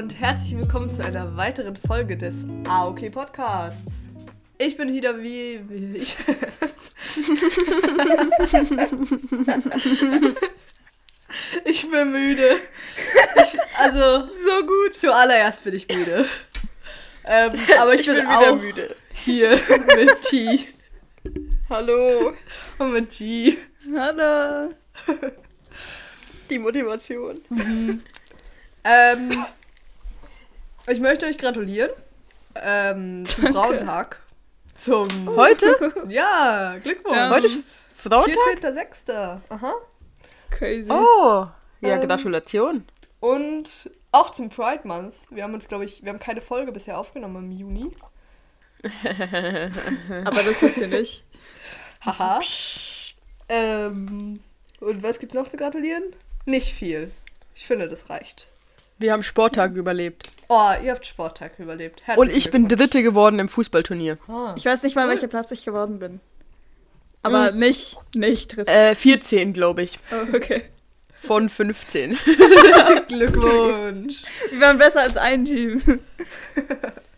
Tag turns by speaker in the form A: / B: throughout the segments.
A: und herzlich willkommen zu einer weiteren Folge des AOK Podcasts. Ich bin wieder wie, wie ich. ich bin müde. Ich, also
B: So gut.
A: zuallererst bin ich müde. Ähm, aber ich,
B: Ich
A: bin,
B: bin wieder
A: auch
B: müde.
A: hier mit T.
B: Hallo.
A: Und mit T.
B: Hallo. Die Motivation.
A: Ähm, ich möchte euch gratulieren ähm, zum
B: Danke.
A: Frauentag. Zum.
B: Heute?
A: Ja, Glückwunsch.
B: Ja. Heute ist Frauentag?
A: 14.06. Aha.
B: Crazy.
C: Oh, ja,
A: Ähm,
C: Gratulation.
A: Und auch zum Pride Month. Wir haben uns, glaube ich, wir haben keine Folge bisher aufgenommen im Juni.
B: Aber das wisst ihr nicht.
A: Haha. Ähm, und was gibt's noch zu gratulieren? Nicht viel. Ich finde, das reicht.
C: Wir haben Sporttag überlebt.
A: Oh, ihr habt Sporttag überlebt.
C: Und
A: Herzlichen
C: ich bin. Dritte geworden im Fußballturnier.
A: Ah.
B: Ich weiß nicht mal, welcher Platz ich geworden bin. Aber nicht, nicht dritt.
C: Äh, 14, glaube ich.
B: Oh, okay.
C: Von 15.
A: Glückwunsch.
B: Wir waren besser als ein Team.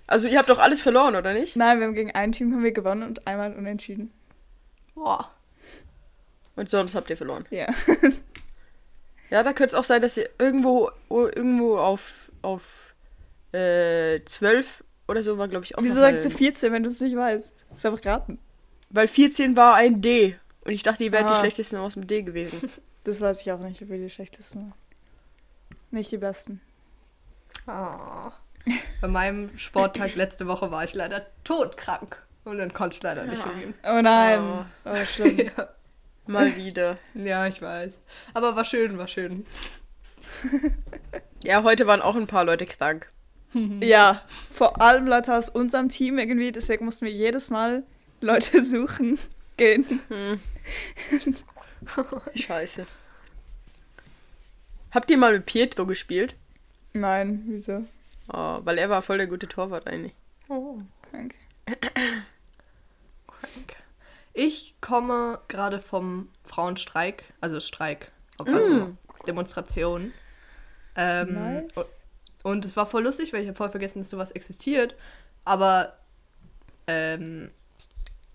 C: Also ihr habt doch alles verloren, oder nicht?
B: Nein, wir haben gegen ein Team haben wir gewonnen und einmal unentschieden.
A: Boah.
C: Und sonst habt ihr verloren.
B: Ja.
C: Ja, da könnte es auch sein, dass ihr irgendwo irgendwo auf, auf äh, 12 oder so war, glaube ich, auch
B: Wieso sagst du 14, wenn du es nicht weißt? Das ist einfach raten.
C: Weil 14 war ein D. Und ich dachte, ihr wärt die
B: Ah.
C: schlechtesten aus dem D gewesen.
B: Das weiß ich auch nicht, ob wir die schlechtesten waren. Nicht die besten.
A: Ah. Bei meinem Sporttag letzte Woche war ich leider todkrank. Und dann konnte ich leider nicht hingehen.
B: Oh nein. Oh, schlimm.
A: Ja.
C: Mal wieder.
A: ja, ich weiß. Aber war schön, war schön.
C: Ja, heute waren auch ein paar Leute krank.
B: Ja, vor allem Leute aus unserem Team irgendwie, deswegen mussten wir jedes Mal Leute suchen gehen.
C: Hm. Scheiße. Habt ihr mal mit Pietro gespielt?
B: Nein, wieso?
C: Oh, weil er war voll der gute Torwart eigentlich.
A: Oh,
B: Krank.
A: krank. Ich komme gerade vom Frauenstreik, also Streik, also Demonstration. Ähm,
B: Nice.
A: Und- es war voll lustig, weil ich habe voll vergessen, dass sowas existiert. Aber ähm,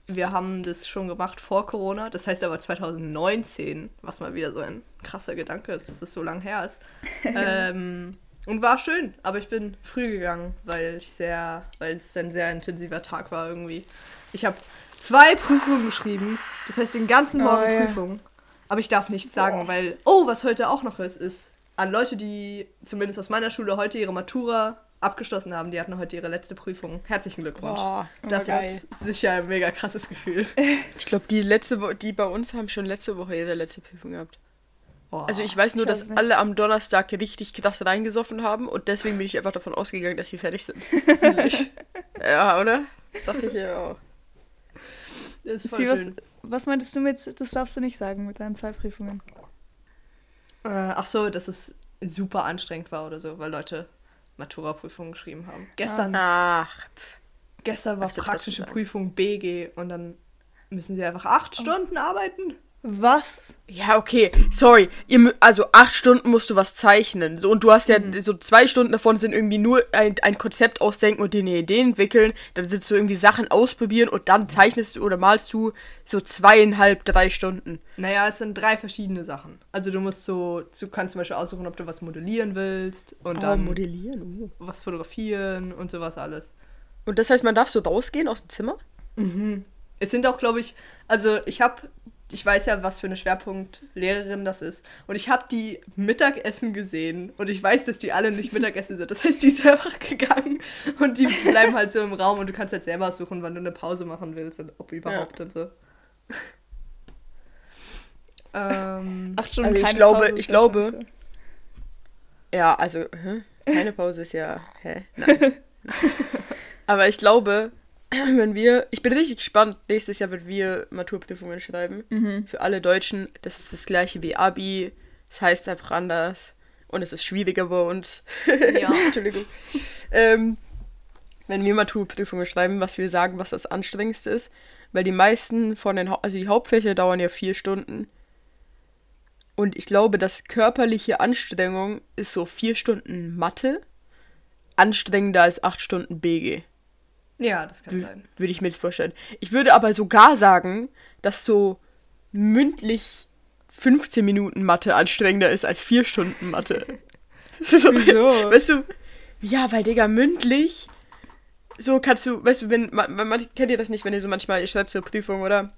A: wir haben das schon gemacht vor Corona. Das heißt aber 2019, was mal wieder so ein krasser Gedanke ist, dass es so lang her ist. ähm, und war schön, aber ich bin früh gegangen, weil ich sehr, weil es ein sehr intensiver Tag war irgendwie. Ich habe zwei Prüfungen geschrieben, das heißt den ganzen
B: Oh,
A: Morgen
B: ja.
A: Prüfung. Aber ich darf nichts sagen, weil, oh, was heute auch noch ist, ist an Leute, die zumindest aus meiner Schule heute ihre Matura abgeschlossen haben, die hatten heute ihre letzte Prüfung. Herzlichen Glückwunsch.
C: Boah.
A: das
B: geil.
A: ist sicher ein mega krasses Gefühl.
C: Ich glaube, die letzte Wo die bei uns haben schon letzte Woche ihre letzte Prüfung gehabt.
A: Boah.
C: Also ich weiß nur,
B: ich weiß
C: dass
B: nicht.
C: alle am Donnerstag richtig krass reingesoffen haben und deswegen bin ich einfach davon ausgegangen, dass sie fertig sind. ja, oder? Dachte ich ja auch.
A: das ist voll
B: Sie, was, was meintest du mit, das darfst du nicht sagen mit deinen zwei Prüfungen?
A: Äh, ach so, dass es super anstrengend war oder so, weil Leute Matura-Prüfungen geschrieben haben. Gestern,
C: Ach.
A: gestern war praktische. Prüfung BG und dann müssen sie einfach acht Stunden arbeiten.
B: Was?
C: Ja, okay. Sorry. Ihr, also acht Stunden musst du was zeichnen. So, und du hast ja so zwei Stunden davon sind irgendwie nur ein, ein Konzept ausdenken und dir eine Idee entwickeln. Dann sitzt du irgendwie Sachen ausprobieren und dann zeichnest du oder malst du so zweieinhalb, drei Stunden.
A: Naja, es sind drei verschiedene Sachen. Also du musst so, du kannst zum Beispiel aussuchen, ob du was modellieren willst und dann
C: modellieren. Oh.
A: was fotografieren und sowas alles.
C: Und das heißt, man darf so rausgehen aus dem Zimmer?
A: Es sind auch, glaube ich, also ich habe, ich weiß ja, was für eine Schwerpunktlehrerin das ist. Und ich habe die Mittagessen gesehen und ich weiß, dass die alle nicht Mittagessen sind. Das heißt, die ist einfach gegangen und die bleiben halt so im Raum und du kannst halt selber suchen, wann du eine Pause machen willst und ob überhaupt und so. ähm,
B: Acht Stunden
C: Also ich glaube-
B: Pause
C: ich
B: ja
C: glaube-
B: scheiße.
C: Ja, also, hä? keine Pause ist ja. Hä? Nein. Aber ich glaube, wenn wir. Ich bin richtig gespannt. Nächstes Jahr, wenn wir Maturprüfungen schreiben.
B: Mhm.
C: Für alle Deutschen. Das ist das gleiche wie Abi. Das heißt einfach anders. Und es ist schwieriger bei uns.
A: Ja.
C: Entschuldigung. Ähm, wenn wir Maturprüfungen schreiben, was wir sagen, was das anstrengendste ist. Weil die meisten von den. Hau also die Hauptfächer dauern ja vier Stunden. Und ich glaube, dass körperliche Anstrengung ist so vier Stunden Mathe. anstrengender als 8 Stunden BG.
A: Ja, das kann sein.
C: Würde ich mir jetzt vorstellen. Ich würde aber sogar sagen, dass so mündlich 15 Minuten Mathe anstrengender ist als 4 Stunden Mathe. so,
B: Wieso?
C: Weißt du, ja, weil, Digga, mündlich, so kannst du, weißt du, wenn, man, man kennt ihr das nicht, wenn ihr so manchmal, ihr schreibt so Prüfung, oder?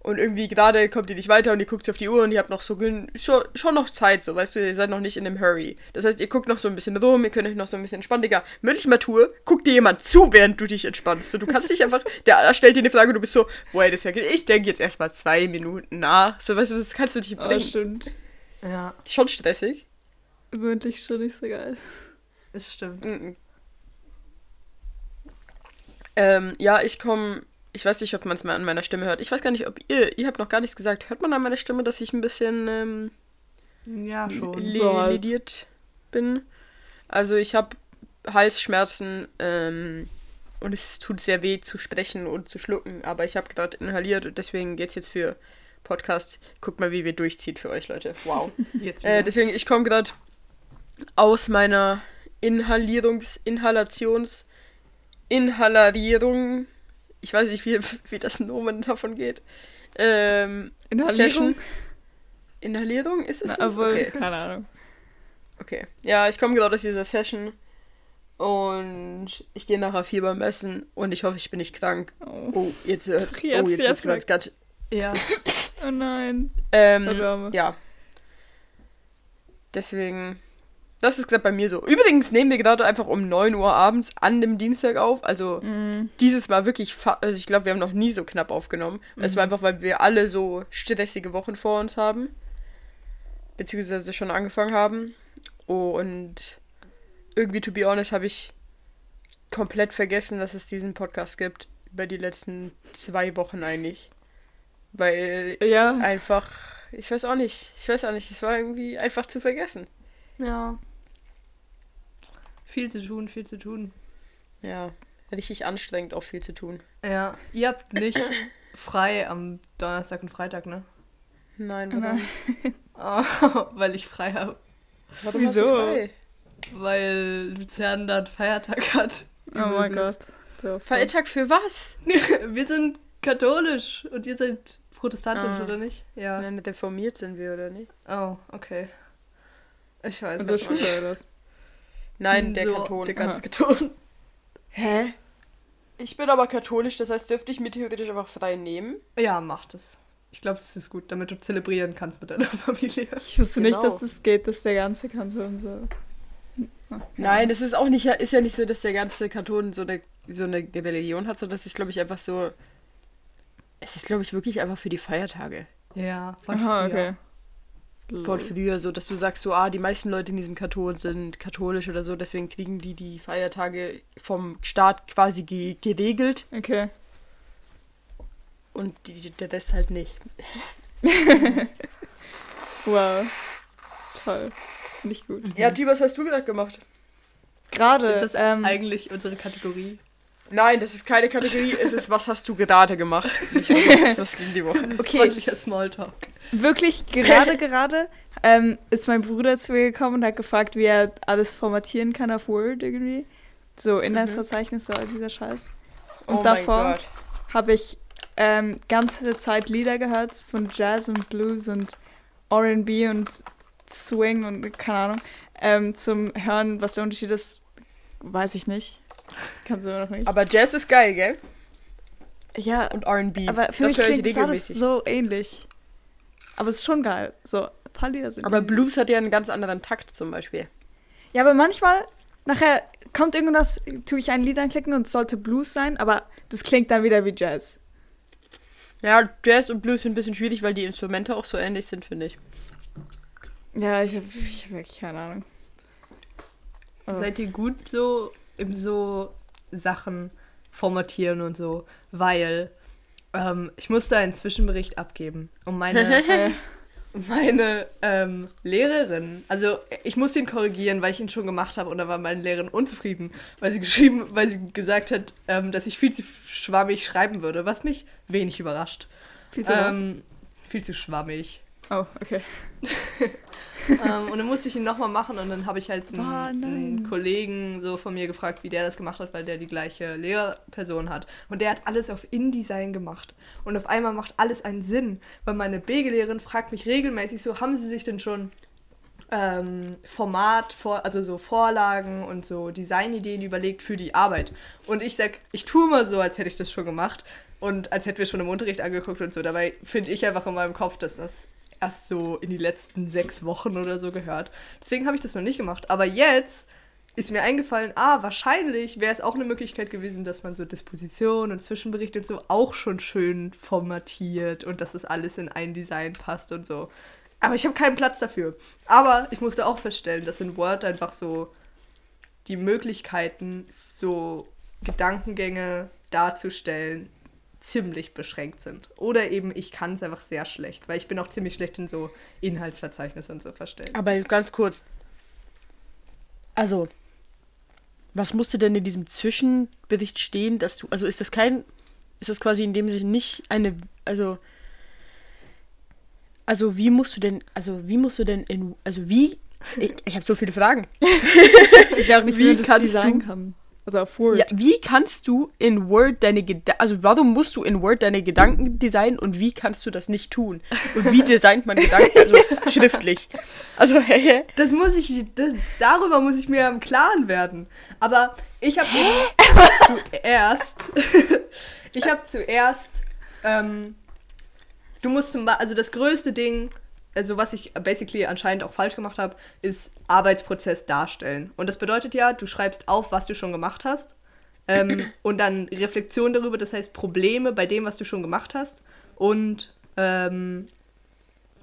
C: Und irgendwie gerade kommt ihr nicht weiter und ihr guckt auf die Uhr und ihr habt noch so schon, schon noch Zeit, so, weißt du, ihr seid noch nicht in einem Hurry. Das heißt, ihr guckt noch so ein bisschen rum, ihr könnt euch noch so ein bisschen entspannen, Digga. Mündlich Matur, guckt dir jemand zu, während du dich entspannst. So, du kannst nicht einfach, der stellt dir eine Frage und du bist so, wait a second, ich denke jetzt erstmal zwei Minuten nach. So, weißt du, das kannst du nicht
B: Oh,
C: bringen.
B: stimmt.
A: Ja,
C: schon stressig.
B: Mündlich schon nicht so geil.
A: das stimmt.
C: Mhm. Ähm, ja, ich komme. Ich weiß nicht, ob man es mal an meiner Stimme hört. Ich weiß gar nicht, ob ihr. Ihr habt noch gar nichts gesagt. Hört man an meiner Stimme, dass ich ein bisschen ähm,
A: Ja, schon.
B: halt.
C: lidiert bin? Also, ich habe Halsschmerzen ähm, und es tut sehr weh zu sprechen und zu schlucken. Aber ich habe gerade inhaliert und deswegen geht's jetzt für Podcast. Guckt mal, wie wir durchzieht für euch, Leute. Wow.
A: Jetzt
C: Äh, deswegen, ich komme gerade aus meiner Inhalierungs-, Inhalations-, Inhalarierung. Ich weiß nicht, wie, wie das Nomen davon geht. Ähm,
B: Inhalierung?
C: Session. Inhalierung ist es?
B: Na, aber,
C: Okay.
B: keine Ahnung.
C: okay. Ja, ich komme gerade aus dieser Session. Und ich gehe nachher Fieber messen und ich hoffe, ich bin nicht krank.
B: Oh,
C: Oh, jetzt hört.
B: Jetzt-
C: oh, jetzt,
B: jetzt
C: wird's
B: weg.
C: ganz.
A: ja.
B: oh nein.
C: Ähm, ja. Deswegen, das ist gerade bei mir so. Übrigens nehmen wir gerade einfach um 9 Uhr abends an dem Dienstag auf. Also
B: Mm,
C: dieses Mal wirklich, also ich glaube, wir haben noch nie so knapp aufgenommen. Es war einfach, weil wir alle so stressige Wochen vor uns haben. Beziehungsweise schon angefangen haben. Und irgendwie, to be honest, habe ich komplett vergessen, dass es diesen Podcast gibt. Über die letzten zwei Wochen eigentlich. Weil
B: ja.
C: einfach, ich weiß auch nicht, ich weiß auch nicht, es war irgendwie einfach zu vergessen.
A: Ja. Viel zu tun, viel zu tun.
C: Ja, richtig anstrengend, auch viel zu tun.
A: Ja. Ihr habt nicht frei am Donnerstag und Freitag, ne?
C: Nein, warum?
B: Nein.
A: Oh, weil ich frei habe.
C: warum
B: Wieso?
C: Hast du frei?
A: Weil Luzern da einen Feiertag hat.
B: Oh mein Gott. So,
C: Feiertag für was?
A: Wir sind katholisch und ihr seid protestantisch,
C: Ah.
A: oder nicht? Ja.
C: Nein, reformiert sind wir, oder nicht?
A: Oh, okay. Ich weiß nicht.
B: Schule oder was?
C: Nein, der
A: so,
C: Kanton.
A: Der ganze. Kanton.
B: Hä?
C: Ich bin aber katholisch, das heißt, dürfte ich mir theoretisch einfach frei nehmen.
A: Ja, mach das. Ich glaube, es ist gut, damit du zelebrieren kannst mit deiner Familie.
B: Ich wusste nicht,
C: Genau.
B: dass es geht, dass der ganze Kanton so. Ah,
C: Nein, es ist auch nicht, ist ja nicht so, dass der ganze Kanton so eine, so eine Religion hat, sondern das ist, glaube ich, einfach so. Es ist, glaube ich, wirklich einfach für die Feiertage.
A: Ja, von
B: Aha,
A: früher.
B: okay.
C: Von früher so, dass du sagst so, ah, die meisten Leute in diesem Kanton sind katholisch oder so, deswegen kriegen die die Feiertage vom Staat quasi ge geregelt
B: Okay.
C: und die, der Rest halt nicht.
B: Wow. Toll. Nicht gut.
C: Ja, Ty, was hast du gesagt gemacht?
B: Gerade.
A: Ist das
B: ähm,
A: eigentlich unsere Kategorie?
C: Nein, das ist keine Kategorie, es ist, was hast du gerade gemacht? Nicht, was, was ging die Woche?
A: Das ist
B: Okay.
A: freundlicher Smalltalk.
B: wirklich gerade, gerade ähm, ist mein Bruder zu mir gekommen und hat gefragt, wie er alles formatieren kann auf Word irgendwie. So Inhaltsverzeichnis, so all dieser Scheiß. Und
C: oh
B: davor habe ich ähm, ganze Zeit Lieder gehört von Jazz und Blues und R&B und Swing und keine Ahnung. Ähm, zum Hören, was der Unterschied ist, weiß ich nicht. Kannst du immer noch nicht.
C: Aber Jazz ist geil, gell?
B: ja,
C: Und R&B.
B: aber für
C: das
B: mich
C: ich
B: klingt das alles so ähnlich. Aber es ist schon geil. So, ein paar Lieder sind
C: Aber
B: easy.
C: Blues hat ja einen ganz anderen Takt zum Beispiel.
B: Ja, aber manchmal, nachher kommt irgendwas, tue ich ein Lied anklicken und es sollte Blues sein, aber das klingt dann wieder wie Jazz.
C: Ja, Jazz und Blues sind ein bisschen schwierig, weil die Instrumente auch so ähnlich sind, finde ich.
B: Ja, ich habe ich hab wirklich keine Ahnung. Also,
A: Seid ihr gut so so Sachen formatieren und so? Weil ähm, ich musste einen Zwischenbericht abgeben. Und meine,
B: äh,
A: meine ähm, Lehrerin, also ich musste ihn korrigieren, weil ich ihn schon gemacht habe und da war meine Lehrerin unzufrieden, weil sie geschrieben, weil sie gesagt hat, ähm, dass ich viel zu schwammig schreiben würde, was mich wenig überrascht.
B: viel zu?
A: Ähm, viel zu schwammig.
B: Oh, okay.
A: ähm, und dann musste ich ihn nochmal machen und dann habe ich halt einen,
B: Ah,
A: einen Kollegen so von mir gefragt, wie der das gemacht hat, weil der die gleiche Lehrperson hat. Und der hat alles auf InDesign gemacht. Und auf einmal macht alles einen Sinn, weil meine BG-Lehrerin fragt mich regelmäßig so, haben Sie sich denn schon ähm, Format, vor, also so Vorlagen und so Designideen überlegt für die Arbeit. Und ich sag, ich tue mal so, als hätte ich das schon gemacht und als hätten wir schon im Unterricht angeguckt und so. Dabei finde ich einfach in meinem Kopf, dass das erst so in die letzten sechs Wochen oder so gehört. Deswegen habe ich das noch nicht gemacht. Aber jetzt ist mir eingefallen, ah, wahrscheinlich wäre es auch eine Möglichkeit gewesen, dass man so Disposition und Zwischenberichte und so auch schon schön formatiert und dass das alles in ein Design passt und so. Aber ich habe keinen Platz dafür. Aber ich musste auch feststellen, dass in Word einfach so die Möglichkeiten, so Gedankengänge darzustellen, ziemlich beschränkt sind. Oder eben ich kann es einfach sehr schlecht, weil ich bin auch ziemlich schlecht in so Inhaltsverzeichnisse und so verstellen.
C: Aber ganz kurz. Also, was musste denn in diesem Zwischenbericht stehen, dass du. Also ist das kein. Ist das quasi in dem Sinne nicht eine. Also. Also wie musst du denn. Also wie musst du denn in. Also wie. Ich, ich habe so viele Fragen.
B: Ich auch nicht,
C: Wie
B: wie das
C: kannst
B: Design
C: du-
B: kann. Also auf Word.
C: Ja, wie kannst du in Word deine Gedanken. Also warum musst du in Word deine Gedanken designen und wie kannst du das nicht tun? Und wie designt man Gedanken? Also schriftlich. Also, hä?
A: Das muss ich, das, darüber muss ich mir im Klaren werden. Aber ich habe zuerst, ich habe zuerst, ähm, du musst zum Beispiel, also das größte Ding, also was ich basically anscheinend auch falsch gemacht habe, ist Arbeitsprozess darstellen. Und das bedeutet ja, du schreibst auf, was du schon gemacht hast. Ähm, und dann Reflexion darüber, das heißt Probleme bei dem, was du schon gemacht hast. Und ähm,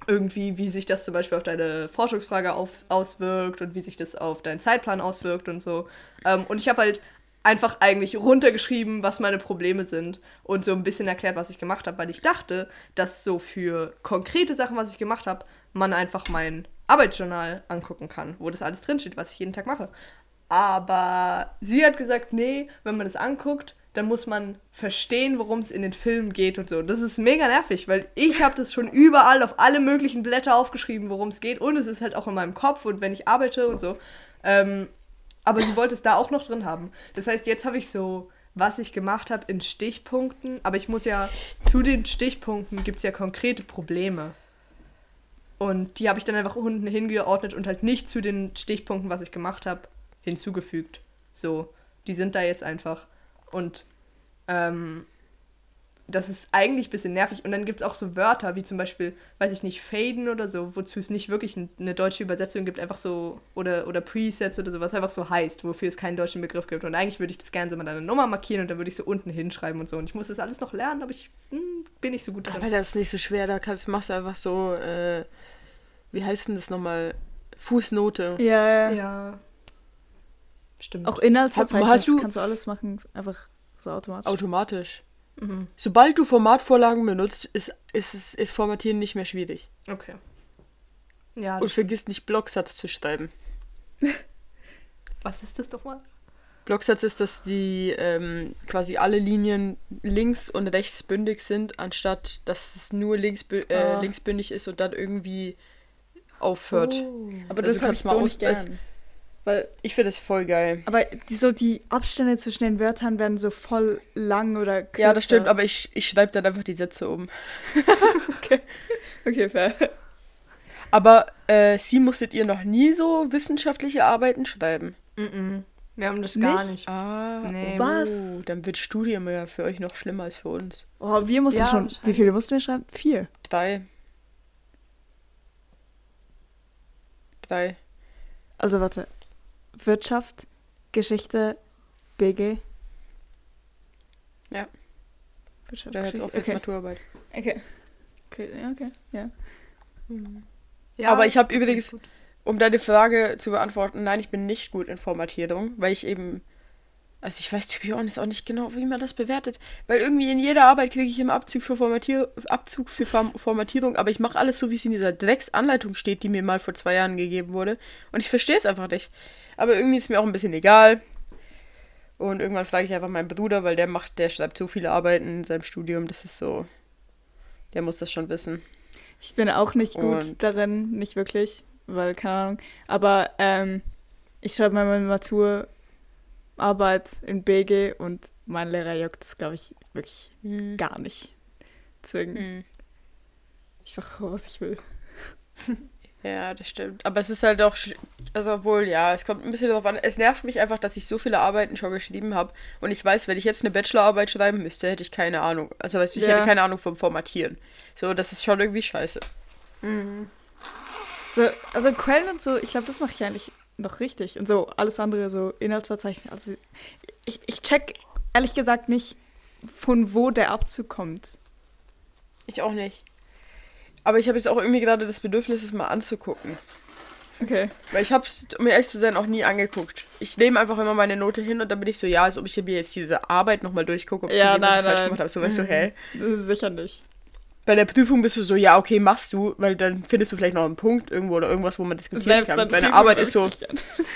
A: irgendwie, wie sich das zum Beispiel auf deine Forschungsfrage auf, auswirkt und wie sich das auf deinen Zeitplan auswirkt und so. Ähm, und ich habe halt einfach eigentlich runtergeschrieben, was meine Probleme sind und so ein bisschen erklärt, was ich gemacht habe, weil ich dachte, dass so für konkrete Sachen, was ich gemacht habe, man einfach mein Arbeitsjournal angucken kann, wo das alles drinsteht, was ich jeden Tag mache. Aber sie hat gesagt, nee, wenn man es anguckt, dann muss man verstehen, worum es in den Filmen geht und so. Das ist mega nervig, weil ich habe das schon überall auf alle möglichen Blätter aufgeschrieben, worum es geht. Und es ist halt auch in meinem Kopf und wenn ich arbeite und so. Ähm, aber sie wollte es da auch noch drin haben. Das heißt, jetzt habe ich so, was ich gemacht habe in Stichpunkten. Aber ich muss ja, zu den Stichpunkten gibt es ja konkrete Probleme. Und die habe ich dann einfach unten hingeordnet und halt nicht zu den Stichpunkten, was ich gemacht habe, hinzugefügt. So, die sind da jetzt einfach. Und ähm, das ist eigentlich ein bisschen nervig. Und dann gibt es auch so Wörter, wie zum Beispiel, weiß ich nicht, faden oder so, wozu es nicht wirklich eine deutsche Übersetzung gibt, einfach so, oder, oder Presets oder so, was einfach so heißt, wofür es keinen deutschen Begriff gibt. Und eigentlich würde ich das gerne so mit einer Nummer markieren und dann würde ich so unten hinschreiben und so. Und ich muss das alles noch lernen, aber ich hm, bin nicht so gut
C: Aber
A: drin.
C: das ist nicht so schwer, da kannst, machst du einfach so, äh, wie heißt denn das nochmal? Fußnote.
B: Ja, ja.
A: Ja. Stimmt.
B: Auch Inhaltsverzeichnis
C: Hast du-
B: kannst du alles machen, einfach so automatisch.
C: Automatisch.
A: Mhm.
C: Sobald du Formatvorlagen benutzt, ist, ist, ist, ist Formatieren nicht mehr schwierig.
A: Okay. Ja,
C: Und vergiss nicht, Blocksatz zu schreiben.
A: was ist das doch mal?
C: Blocksatz ist, dass die ähm, quasi alle Linien links und rechts bündig sind, anstatt dass es nur links, äh,
B: Ah.
C: linksbündig ist und dann irgendwie aufhört.
B: aber
C: Also
B: das
C: kannst mal
B: so
C: aus-
B: nicht gern. Weil,
C: Ich finde das voll geil.
B: aber die, so die Abstände zwischen den Wörtern werden so voll lang oder kürzer.
C: Ja, das stimmt, aber ich, ich schreibe dann einfach die Sätze um.
B: Okay, fair.
C: Aber äh, Sie musstet ihr noch nie so wissenschaftliche Arbeiten schreiben.
A: Mhm. Wir haben das gar
B: Nicht?
A: nicht.
C: Ah,
A: Nee.
B: Was?
C: Oh, dann wird Studium ja für euch noch schlimmer als für uns.
B: Oh, wir mussten
A: Ja,
B: schon. Wie viele mussten wir schreiben? Vier.
C: Drei. Drei.
B: Also warte. Wirtschaft, Geschichte, BG.
C: Ja.
B: Wirtschaft,
C: Da hört auf jetzt
B: okay.
C: Maturarbeit.
B: okay. Okay, okay, ja.
A: Ja,
C: Aber ich
A: das
C: hab
A: ist
C: übrigens-. Um deine Frage zu beantworten, nein, ich bin nicht gut in Formatierung, weil ich eben. Also ich weiß honest auch nicht genau, wie man das bewertet. Weil irgendwie in jeder Arbeit kriege ich immer Abzug für, Formatier Abzug für Form Formatierung, aber ich mache alles so, wie es in dieser Drecksanleitung steht, die mir mal vor zwei Jahren gegeben wurde. Und ich verstehe es einfach nicht. Aber irgendwie ist mir auch ein bisschen egal. Und irgendwann frage ich einfach meinen Bruder, weil der macht, der schreibt so viele Arbeiten in seinem Studium, das ist so. Der muss das schon wissen.
B: Ich bin auch nicht gut
C: Und-
B: darin, nicht wirklich. weil, keine Ahnung. Aber ähm, ich schreibe meine Maturarbeit in BG und mein Lehrer juckt das, glaube ich, wirklich
C: Hm.
B: gar nicht. Deswegen,
C: Hm.
B: ich mache, was ich will.
C: Ja, das stimmt. Aber es ist halt auch, also obwohl, ja, es kommt ein bisschen darauf an. Es nervt mich einfach, dass ich so viele Arbeiten schon geschrieben habe. Und ich weiß, wenn ich jetzt eine Bachelorarbeit schreiben müsste, hätte ich keine Ahnung. Also weißt du, ich
B: Ja.
C: hätte keine Ahnung vom Formatieren. So, das ist schon irgendwie scheiße.
B: So, also Quellen und so, ich glaube, das mache ich eigentlich noch richtig. Und so alles andere, so Inhaltsverzeichnis. Also ich, ich check ehrlich gesagt nicht, von wo der Abzug kommt.
C: Ich auch nicht. Aber ich habe jetzt auch irgendwie gerade das Bedürfnis, es mal anzugucken.
B: Okay.
C: Weil ich habe es, um ehrlich zu sein, auch nie angeguckt. Ich nehme einfach immer meine Note hin und dann bin ich so, ja, als ob ich mir jetzt diese Arbeit nochmal durchgucke, ob
B: Ja,
C: ich
B: nein,
C: falsch
B: nein.
C: gemacht habe. So, weißt du,
B: Mhm.
C: hä?
B: Sicher nicht.
C: Bei der Prüfung bist du so, ja, okay, machst du, weil dann findest du vielleicht noch einen Punkt irgendwo oder irgendwas, wo man diskutieren kann.
B: an
C: Bei der Arbeit ist so.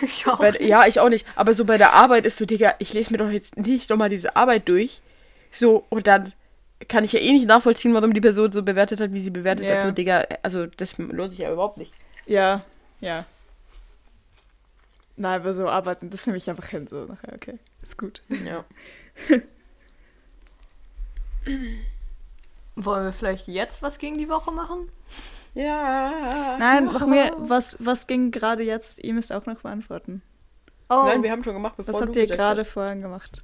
A: Ich auch.
C: bei, ja, ich auch nicht. Aber so bei der Arbeit ist so, Digga, ich lese mir doch jetzt nicht nochmal diese Arbeit durch. So, und dann kann ich ja eh nicht nachvollziehen, warum die Person so bewertet hat, wie sie bewertet
B: Ja.
C: hat. So, Digga, also das lohnt sich ja überhaupt nicht.
B: Ja, ja. Nein, aber so arbeiten, das nehme ich einfach hin, so nachher, okay. Ist gut.
C: Ja.
A: Wollen wir vielleicht jetzt was gegen die Woche machen?
C: Ja.
B: Nein, machen wir, was, was ging gerade jetzt? Ihr müsst auch noch beantworten.
A: Oh,
C: Nein, wir haben schon gemacht, bevor
B: Was
C: du
B: habt ihr gerade vorhin gemacht?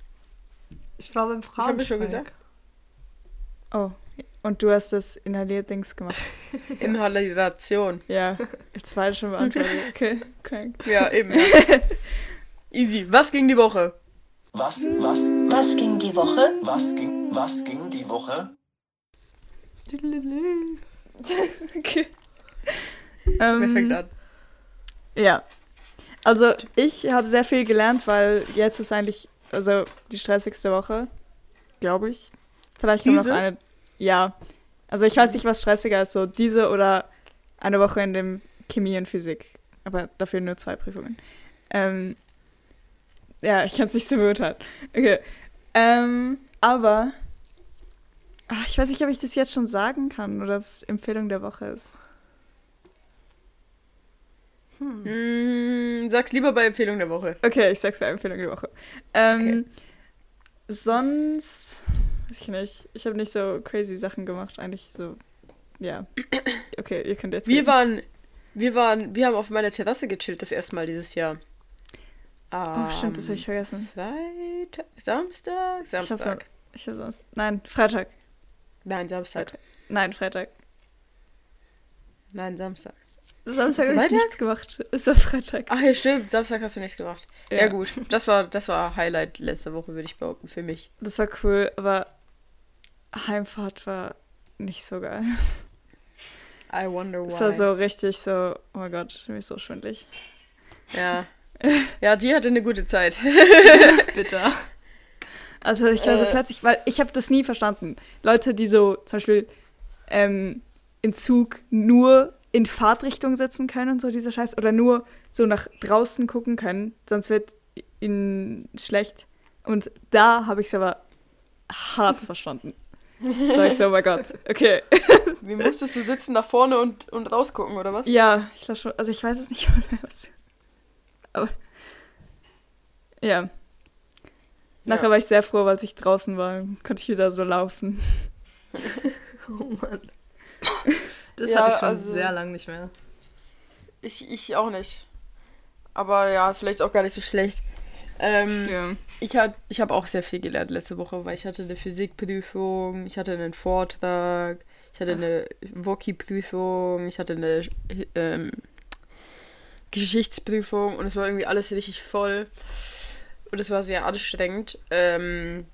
A: ich war beim
C: Ich habe schon gesagt.
B: Oh, und du hast das Inhaliert-Dings gemacht.
C: Inhalation.
B: Ja, jetzt beide schon beantwortet. Okay, crank.
C: Ja, eben. Ja. Easy. Was ging die Woche?
D: Was, was,
E: Was ging die Woche?
D: was ging, was ging die Woche?
B: Okay.
C: Wer
B: Ähm,
C: fängt an?
B: Ja. Also, ich habe sehr viel gelernt, weil jetzt ist eigentlich, also die stressigste Woche, glaube ich. Vielleicht kommt noch
C: Diese?
B: eine. Ja. Also, ich weiß nicht, was stressiger ist, so diese oder eine Woche in dem Chemie und Physik. Aber dafür nur zwei Prüfungen. Ähm, ja, ich kann es nicht so beurteilen. Okay. Ähm, aber. Ach, ich weiß nicht, ob ich das jetzt schon sagen kann oder ob es Empfehlung der Woche ist.
C: Mm, sag's lieber bei Empfehlung der Woche.
B: Okay, ich sag's für Empfehlung die Woche. Ähm, Sonst, weiß ich nicht. Ich habe nicht so crazy Sachen gemacht. Eigentlich so, ja. Okay, ihr könnt jetzt.
C: Wir
B: reden.
C: waren, wir waren, wir haben auf meiner Terrasse gechillt das erste Mal dieses Jahr.
B: Oh, stimmt, das habe ich vergessen.
C: Freitag, Samstag, Samstag.
B: Ich hab sonst. Nein, Freitag.
C: Nein, Samstag.
B: Nein, Freitag.
C: Nein, Samstag.
B: Samstag habe ich
C: Freitag?
B: nichts gemacht. Ist doch Freitag.
C: Ach ja, stimmt. Samstag hast du nichts gemacht. Ja, gut. Das war, das war Highlight letzte Woche, würde ich behaupten, für mich.
B: Das war cool, aber Heimfahrt war nicht so geil.
C: I wonder why.
B: Es war so richtig so, oh mein Gott, mir ist so schwindelig.
C: Ja. Ja, die hatte eine gute Zeit.
A: Bitte.
B: Also ich war so
C: Äh.
B: plötzlich, weil ich habe das nie verstanden. Leute, die so zum Beispiel ähm, im Zug nur in Fahrtrichtung sitzen können und so dieser Scheiß oder nur so nach draußen gucken können, sonst wird ihnen schlecht. Und da habe ich es aber hart verstanden. Da ich so, oh mein Gott, okay.
C: Wie musstest du sitzen nach vorne und, und rausgucken, oder was?
B: Ja, ich glaube schon. Also ich weiß es nicht mehr. Was. Aber ja. Nachher
C: Ja.
B: war ich sehr froh, weil ich draußen war. Konnte ich wieder so laufen.
A: Oh Mann. Das
C: Ja,
A: hatte ich schon
C: also-
A: sehr lang nicht mehr.
C: Ich, ich auch nicht. Aber ja, vielleicht auch gar nicht so schlecht. Ähm,
B: Ja.
C: Ich, hat, ich habe auch sehr viel gelernt letzte Woche, weil ich hatte eine Physikprüfung, ich hatte einen Vortrag, ich hatte eine Woki-Prüfung, ich hatte eine ähm, Geschichtsprüfung und es war irgendwie alles richtig voll. Und es war sehr anstrengend. Ähm,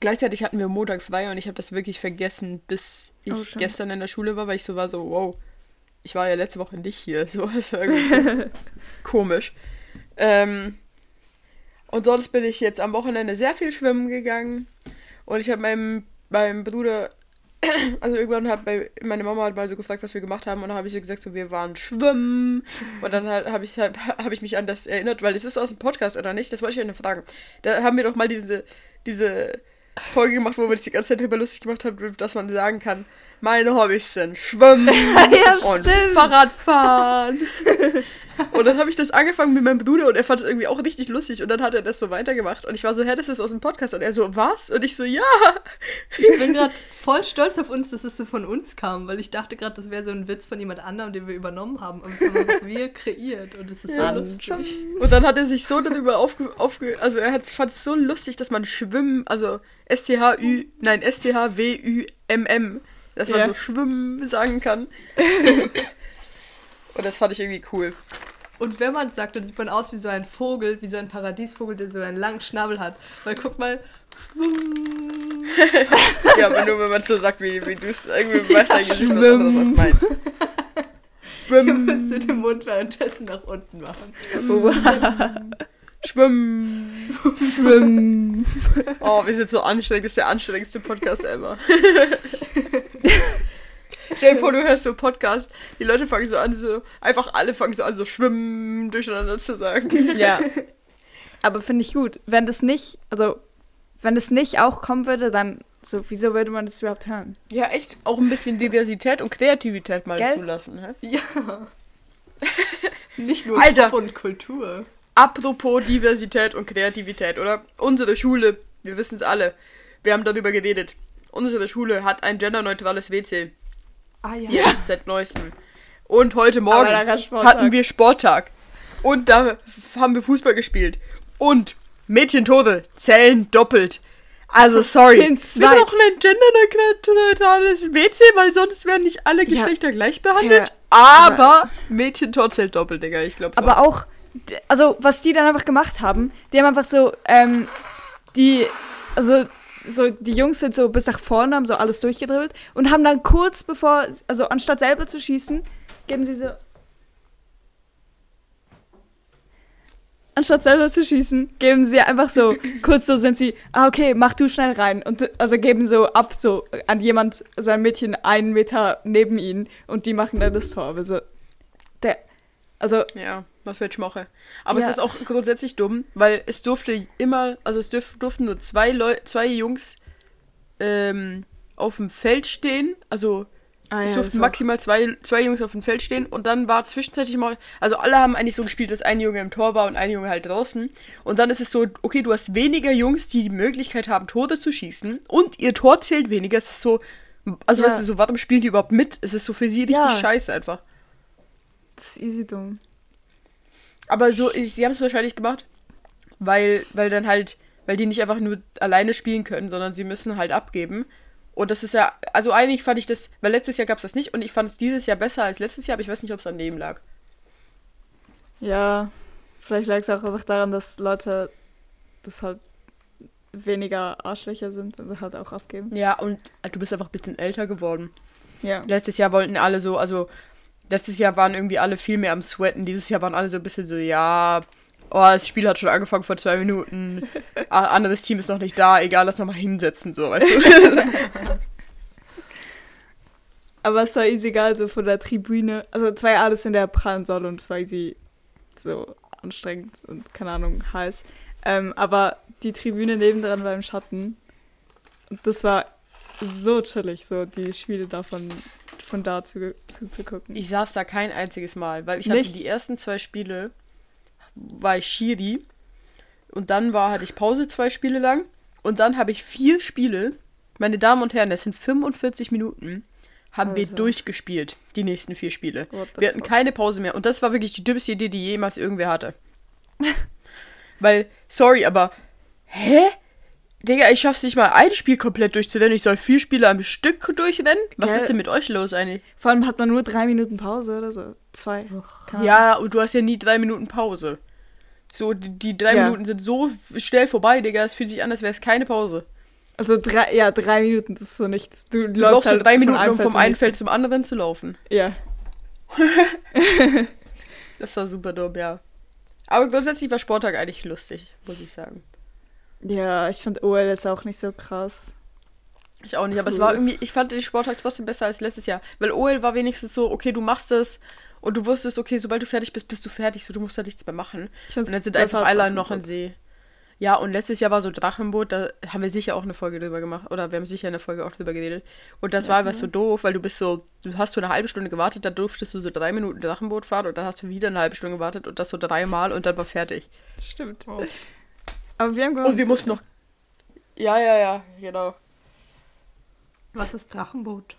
C: gleichzeitig hatten wir Montag frei und ich habe das wirklich vergessen, bis ich
B: Oh,
C: gestern in der Schule war, weil ich so war so, wow, ich war ja letzte Woche nicht hier. So, das war irgendwie komisch. Ähm, und sonst bin ich jetzt am Wochenende sehr viel schwimmen gegangen. Und ich habe meinem, meinem Bruder, also irgendwann hat bei, meine Mama hat mal so gefragt, was wir gemacht haben. Und dann habe ich so gesagt, so, wir waren schwimmen. Und dann halt, habe ich, halt, hab ich mich an das erinnert, weil das ist aus dem Podcast oder nicht? Das wollte ich euch noch fragen. Da haben wir doch mal diese, diese Folge gemacht, wo wir das die ganze Zeit drüber lustig gemacht haben, dass man sagen kann, Meine Hobbys sind Schwimmen
B: Ja,
C: und
B: stimmt.
C: Fahrradfahren. und dann habe ich das angefangen mit meinem Bruder und er fand es irgendwie auch richtig lustig und dann hat er das so weitergemacht und ich war so, hä, das ist aus dem Podcast und er so, was? Und ich so, ja.
A: Ich bin gerade voll stolz auf uns, dass es so von uns kam, weil ich dachte gerade, das wäre so ein Witz von jemand anderem, den wir übernommen haben. Aber es haben wir kreiert und es ist
C: Ja,
A: so lustig.
C: Und dann hat er sich so darüber aufge... aufge also er fand es so lustig, dass man Schwimmen, also S-T-H-Ü, nein, S-T-H-W-Ü-M-M, dass man
B: Ja.
C: so Schwimmen sagen kann. und das fand ich irgendwie cool.
A: Und wenn man sagt, dann sieht man aus wie so ein Vogel, wie so ein Paradiesvogel, der so einen langen Schnabel hat. Weil guck mal.
C: Ja, aber nur wenn man so sagt, wie, wie du es irgendwie macht dein Gesicht was anderes als meins. Schwimmen,
A: müsst den Mund währenddessen nach unten machen.
C: schwimmen.
B: Schwimmen.
C: Oh, wir sind so anstrengend. Das ist der anstrengendste Podcast ever. Stell dir vor, du hörst so einen Podcast, die Leute fangen so an, so, einfach alle fangen so an, so schwimmen durcheinander zu sagen.
B: Ja. Aber finde ich gut. Wenn das nicht, also, wenn das nicht auch kommen würde, dann, so, wieso würde man das überhaupt hören?
C: Ja, echt auch ein bisschen Diversität und Kreativität mal
B: Gell?
C: zulassen. Hä?
A: Ja. Nicht nur
C: Alter.
A: Pop und Kultur.
C: Apropos Diversität und Kreativität, oder? Unsere Schule, wir wissen es alle, wir haben darüber geredet. Unsere Schule hat ein genderneutrales WC.
A: Ah ja.
C: Jetzt seit neuestem. Und heute Morgen
B: Aber
C: hatten wir Sporttag. Und da haben wir Fußball gespielt. Und Mädchentore zählen doppelt. Also sorry. Wir brauchen ein genderneutrales WC, weil sonst werden nicht alle
B: Ja.
C: Geschlechter gleich behandelt.
B: Ja,
C: aber Mädchentor zählt doppelt, Digga. Ich glaube
B: Aber auch, also was die dann einfach gemacht haben, die haben einfach so, ähm, die, also so die Jungs sind so bis nach vorne, haben so alles durchgedribbelt und haben dann kurz bevor, also anstatt selber zu schießen, geben sie so. Anstatt selber zu schießen, geben sie einfach so, kurz so sind sie, ah, okay, mach du schnell rein. Und also geben so ab, so an jemand, so ein Mädchen einen Meter neben ihnen und die machen dann das Tor. Aber so, der, also,
C: Ja, was will ich machen? Aber
B: Ja.
C: es ist auch grundsätzlich dumm, weil es durfte immer, also es dürf, durften nur zwei Leu zwei Jungs ähm, auf dem Feld stehen. Also
B: ah,
C: es
B: ja,
C: durften
B: so.
C: maximal zwei, zwei Jungs auf dem Feld stehen und dann war zwischenzeitlich mal, also alle haben eigentlich so gespielt, dass ein Junge im Tor war und ein Junge halt draußen. Und dann ist es so, okay, du hast weniger Jungs, die die Möglichkeit haben, Tore zu schießen und ihr Tor zählt weniger. Es ist so, also
B: Ja.
C: weißt du, so, warum spielen die überhaupt mit? Es ist so für sie richtig
B: Ja.
C: scheiße einfach.
B: Das ist easy dumm.
C: Aber so, ich, sie haben es wahrscheinlich gemacht, weil, weil dann halt, weil die nicht einfach nur alleine spielen können, sondern sie müssen halt abgeben. Und das ist ja, also eigentlich fand ich das, weil letztes Jahr gab es das nicht und ich fand es dieses Jahr besser als letztes Jahr, aber ich weiß nicht, ob es an dem lag.
B: Ja, vielleicht lag es auch einfach daran, dass Leute das halt weniger Arschlöcher sind und halt auch abgeben.
C: Ja, und du bist einfach ein bisschen älter geworden.
B: Ja.
C: Letztes Jahr wollten alle so, also letztes Jahr waren irgendwie alle viel mehr am Sweaten, dieses Jahr waren alle so ein bisschen so, ja, oh, das Spiel hat schon angefangen vor zwei Minuten, ah, anderes Team ist noch nicht da, egal, lass nochmal hinsetzen, so, weißt du.
B: Aber es war easy egal, so von der Tribüne. Also zwei alles in der prallen Säule und es war easy so anstrengend und keine Ahnung, heiß. Ähm, aber die Tribüne nebendran war im Schatten. Und das war so chillig, so die Spiele davon von da zu, zuzugucken.
C: Ich saß da kein einziges Mal, weil ich hatte
B: Nicht?
C: die ersten zwei Spiele, war ich Schiri. Und dann war, hatte ich Pause zwei Spiele lang. Und dann habe ich vier Spiele, meine Damen und Herren, das sind 45 Minuten, haben wir
B: Alter.
C: durchgespielt, die nächsten vier Spiele. Wir hatten
B: fuck?
C: keine Pause mehr. Und das war wirklich die dümmste Idee, die jemals irgendwer hatte. Weil, sorry, aber, hä? Digga, ich schaff's nicht mal ein Spiel komplett durchzurennen. Ich soll vier Spiele am Stück durchrennen? Was
B: Gell?
C: ist denn mit euch los eigentlich?
B: Vor allem hat man nur drei Minuten Pause oder so. Zwei. Ahnung.
C: Ja, und du hast ja nie drei Minuten Pause. So, die, die drei
B: Ja.
C: Minuten sind so schnell vorbei, Digga. Es fühlt sich an, als wäre es keine Pause.
B: Also drei, ja, drei Minuten, das ist so nichts. Du,
C: Du brauchst so
B: halt
C: drei
B: von
C: Minuten, um vom
B: zum
C: einen. Feld zum anderen zu laufen.
B: Ja.
C: Das war super dumm, ja. Aber grundsätzlich war Sporttag eigentlich lustig, muss ich sagen.
B: Ja, ich fand OL jetzt auch nicht so krass.
C: Ich auch nicht, aber es
B: Cool.
C: war irgendwie, ich fand den Sporttag trotzdem besser als letztes Jahr. Weil OL war wenigstens so, okay, du machst es und du wusstest, okay, sobald du fertig bist, bist du fertig, so du musst da nichts mehr machen. Und dann sind einfach alle noch
B: Feld.
C: See. Ja, und letztes Jahr war so Drachenboot, da haben wir sicher auch eine Folge drüber gemacht. Oder wir haben sicher eine Folge auch drüber geredet. Und das war einfach so doof, weil du bist so, du hast so eine halbe Stunde gewartet, da durftest du so drei Minuten Drachenboot fahren und dann hast du wieder eine halbe Stunde gewartet und das so dreimal und dann war fertig.
B: Stimmt.
A: Oh.
B: Aber wir haben gewonnen.
C: Und wir mussten noch. Ja, ja, ja, genau.
A: Was ist Drachenboot?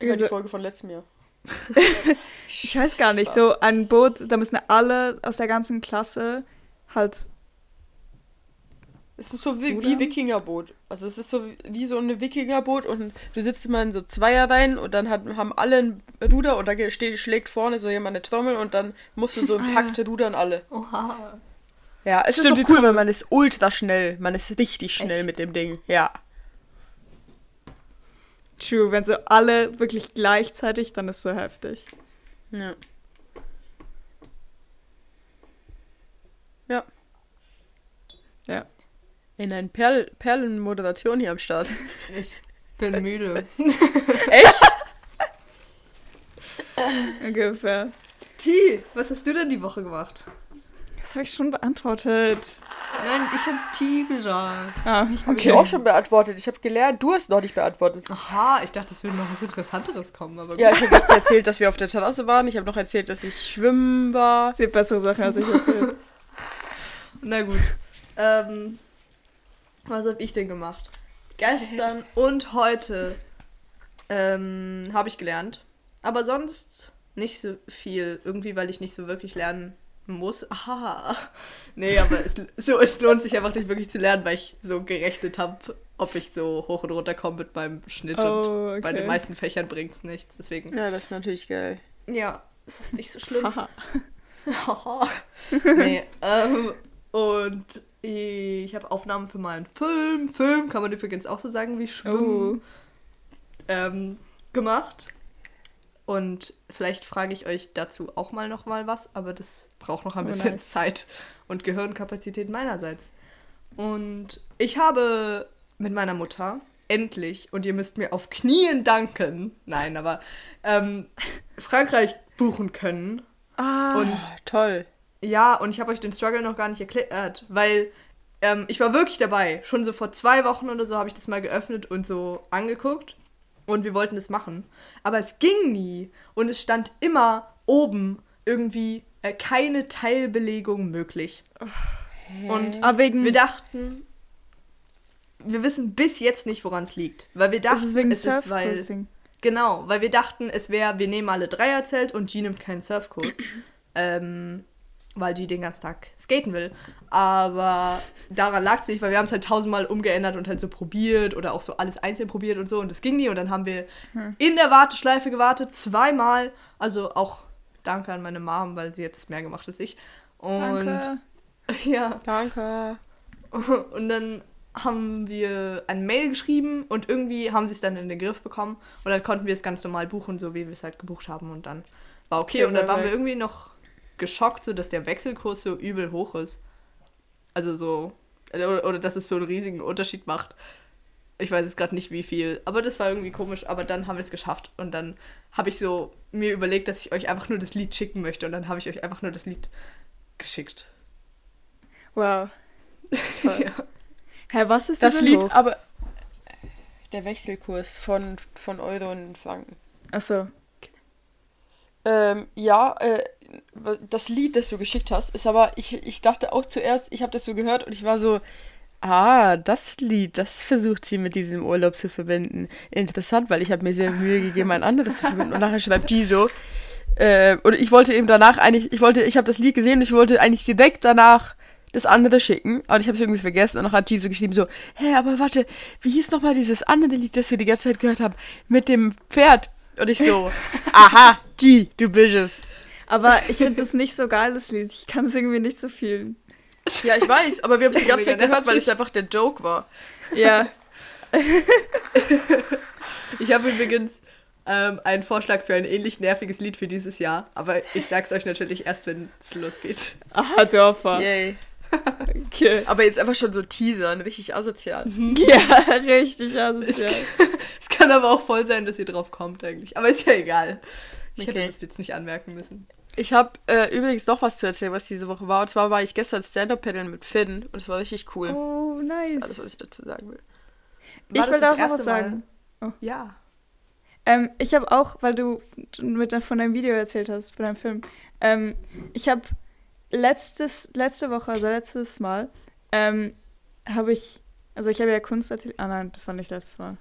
C: Ja, die
B: Also-
C: Folge von letztem Jahr.
B: Ich weiß gar nicht, so ein Boot, da müssen alle aus der ganzen Klasse halt.
C: Es ist so wie,
B: Oder?
C: wie Wikingerboot. Also es ist so wie so ein Wikingerboot und du sitzt immer in so Zweier rein und dann hat, haben alle ein Ruder und da steht, schlägt vorne so jemand eine Trommel und dann musst du so im
B: Ah,
C: Takt rudern alle.
A: Oha.
C: Ja, es
B: Stimmt,
C: ist doch cool, weil man ist ultra schnell. Man ist richtig schnell mit dem Ding. Ja.
B: True, wenn so alle wirklich gleichzeitig, dann ist so heftig.
C: Ja. Ja.
B: Ja.
C: In ein Perl Perlenmoderation hier am Start.
A: Ich bin müde.
B: Ungefähr.
A: T, was hast du denn die Woche gemacht?
B: Das habe ich schon beantwortet.
A: Nein, ich habe T gesagt.
B: Ah,
C: Hab ich
B: okay.
C: auch schon beantwortet. Ich habe gelernt, du hast noch nicht beantwortet.
A: Aha, ich dachte, es würde noch was Interessanteres kommen, aber gut.
C: Ja, ich habe erzählt, dass wir auf der Terrasse waren. Ich habe noch erzählt, dass ich schwimmen war.
B: Sie hat bessere Sachen als ich erzählt.
A: Na gut. Ähm, was habe ich denn gemacht? Gestern und heute ähm, habe ich gelernt. Aber sonst nicht so viel. Irgendwie, weil ich nicht so wirklich lernen muss. Aha. Nee, aber es, so, es lohnt sich einfach nicht wirklich zu lernen, weil ich so gerechnet habe, ob ich so hoch und runter komme mit meinem Schnitt.
B: Oh,
A: und bei den meisten Fächern bringt es nichts. Deswegen,
C: Ja, das ist natürlich geil.
A: ja, es ist nicht so schlimm.
B: Haha.
A: Nee, ähm, und ich habe Aufnahmen für meinen Film. Film kann man übrigens auch so sagen wie
B: Oh.
A: Schwimmen. Ähm, gemacht. Und vielleicht frage ich euch dazu auch mal noch mal was, aber das braucht noch ein
B: Oh,
A: bisschen
B: nice.
A: Zeit und Gehirnkapazität meinerseits. Und ich habe mit meiner Mutter endlich, und ihr müsst mir auf Knien danken, nein, aber ähm, Frankreich buchen können.
B: Ah,
A: Und
C: Toll.
A: ja, und ich habe euch den Struggle noch gar nicht erklärt, weil ähm, ich war wirklich dabei. Schon so vor zwei Wochen oder so habe ich das mal geöffnet und so angeguckt. Und wir wollten das machen. Aber es ging nie. Und es stand immer oben irgendwie äh, keine Teilbelegung möglich. Und
B: ah, wegen.
A: wir dachten, wir wissen bis jetzt nicht, woran es liegt. Weil wir
B: das
A: dachten,
B: ist wegen
A: es ist, weil. Genau, weil wir dachten, es wäre, wir nehmen alle Dreierzelt und G nimmt keinen Surfkurs. ähm, weil G den ganzen Tag skaten will. Aber daran lag es nicht, weil wir haben es halt tausendmal umgeändert und halt so probiert oder auch so alles einzeln probiert und so und das ging nie. Und dann haben wir in der Warteschleife gewartet, zweimal. Also auch danke an meine Mom, weil sie hat es mehr gemacht als ich. Und
B: Danke.
A: ja,
C: Danke.
A: und dann haben wir ein Mail geschrieben und irgendwie haben sie es dann in den Griff bekommen und dann konnten wir es ganz normal buchen, so wie wir es halt gebucht haben und dann war okay.
B: Ja,
A: und dann waren wir irgendwie noch geschockt, so dass der Wechselkurs so übel hoch ist. Also so, oder, oder dass es so einen riesigen Unterschied macht. Ich weiß jetzt gerade nicht wie viel, aber das war irgendwie komisch. Aber dann haben wir es geschafft und dann habe ich so mir überlegt, dass ich euch einfach nur das Lied schicken möchte und dann habe ich euch einfach nur das Lied geschickt.
B: Wow.
A: Ja.
B: Hä, was ist
C: Das Lied,
B: hoch?
C: aber. Der Wechselkurs von, von Euro in Franken.
B: Achso.
C: Ähm, ja, äh, das Lied, das du geschickt hast, ist aber, ich, ich dachte auch zuerst, ich habe das so gehört und ich war so, ah, das Lied, das versucht sie mit diesem Urlaub zu verbinden. Interessant, weil ich habe mir sehr Mühe gegeben, ein anderes zu verbinden. Und nachher schreibt die so, äh, und ich wollte eben danach eigentlich, ich wollte, ich habe das Lied gesehen und ich wollte eigentlich direkt danach das andere schicken, aber ich habe es irgendwie vergessen und dann hat G so geschrieben so, hä, aber warte, wie hieß nochmal dieses andere Lied, das wir die ganze Zeit gehört haben, mit dem Pferd? Und ich so, aha, G, du bist es.
B: Aber ich finde das nicht so geil, das Lied. Ich kann es irgendwie nicht so fühlen.
C: Ja, ich weiß, aber wir haben es die ganze Zeit gehört, weil es einfach der Joke war.
B: Ja.
A: Ich habe übrigens ähm, einen Vorschlag für ein ähnlich nerviges Lied für dieses Jahr, aber ich sag's euch natürlich erst, wenn es losgeht.
B: Ah, Dörfer.
C: Yay.
B: Okay.
C: Aber jetzt einfach schon so teasern, richtig asozial.
B: Ja, richtig asozial.
A: Es kann aber auch voll sein, dass ihr drauf kommt eigentlich. Aber ist ja egal. Ich hätte das jetzt nicht anmerken müssen.
C: Ich habe äh, übrigens noch was zu erzählen, was diese Woche war. Und zwar war ich gestern Stand-Up-Paddeln mit Finn und es war richtig cool.
B: Oh,
C: Das
B: nice.
C: ist alles, was ich dazu sagen will.
B: Ich
A: War
B: will
A: das
B: auch
A: das
B: noch was sagen. Oh.
A: Ja.
B: Ähm, ich habe auch, weil du mit von deinem Video erzählt hast, von deinem Film. Ähm, ich habe letztes, letzte Woche, also letztes Mal, ähm, habe ich, also ich habe ja Kunstatelier, ah nein, das war nicht letztes Mal.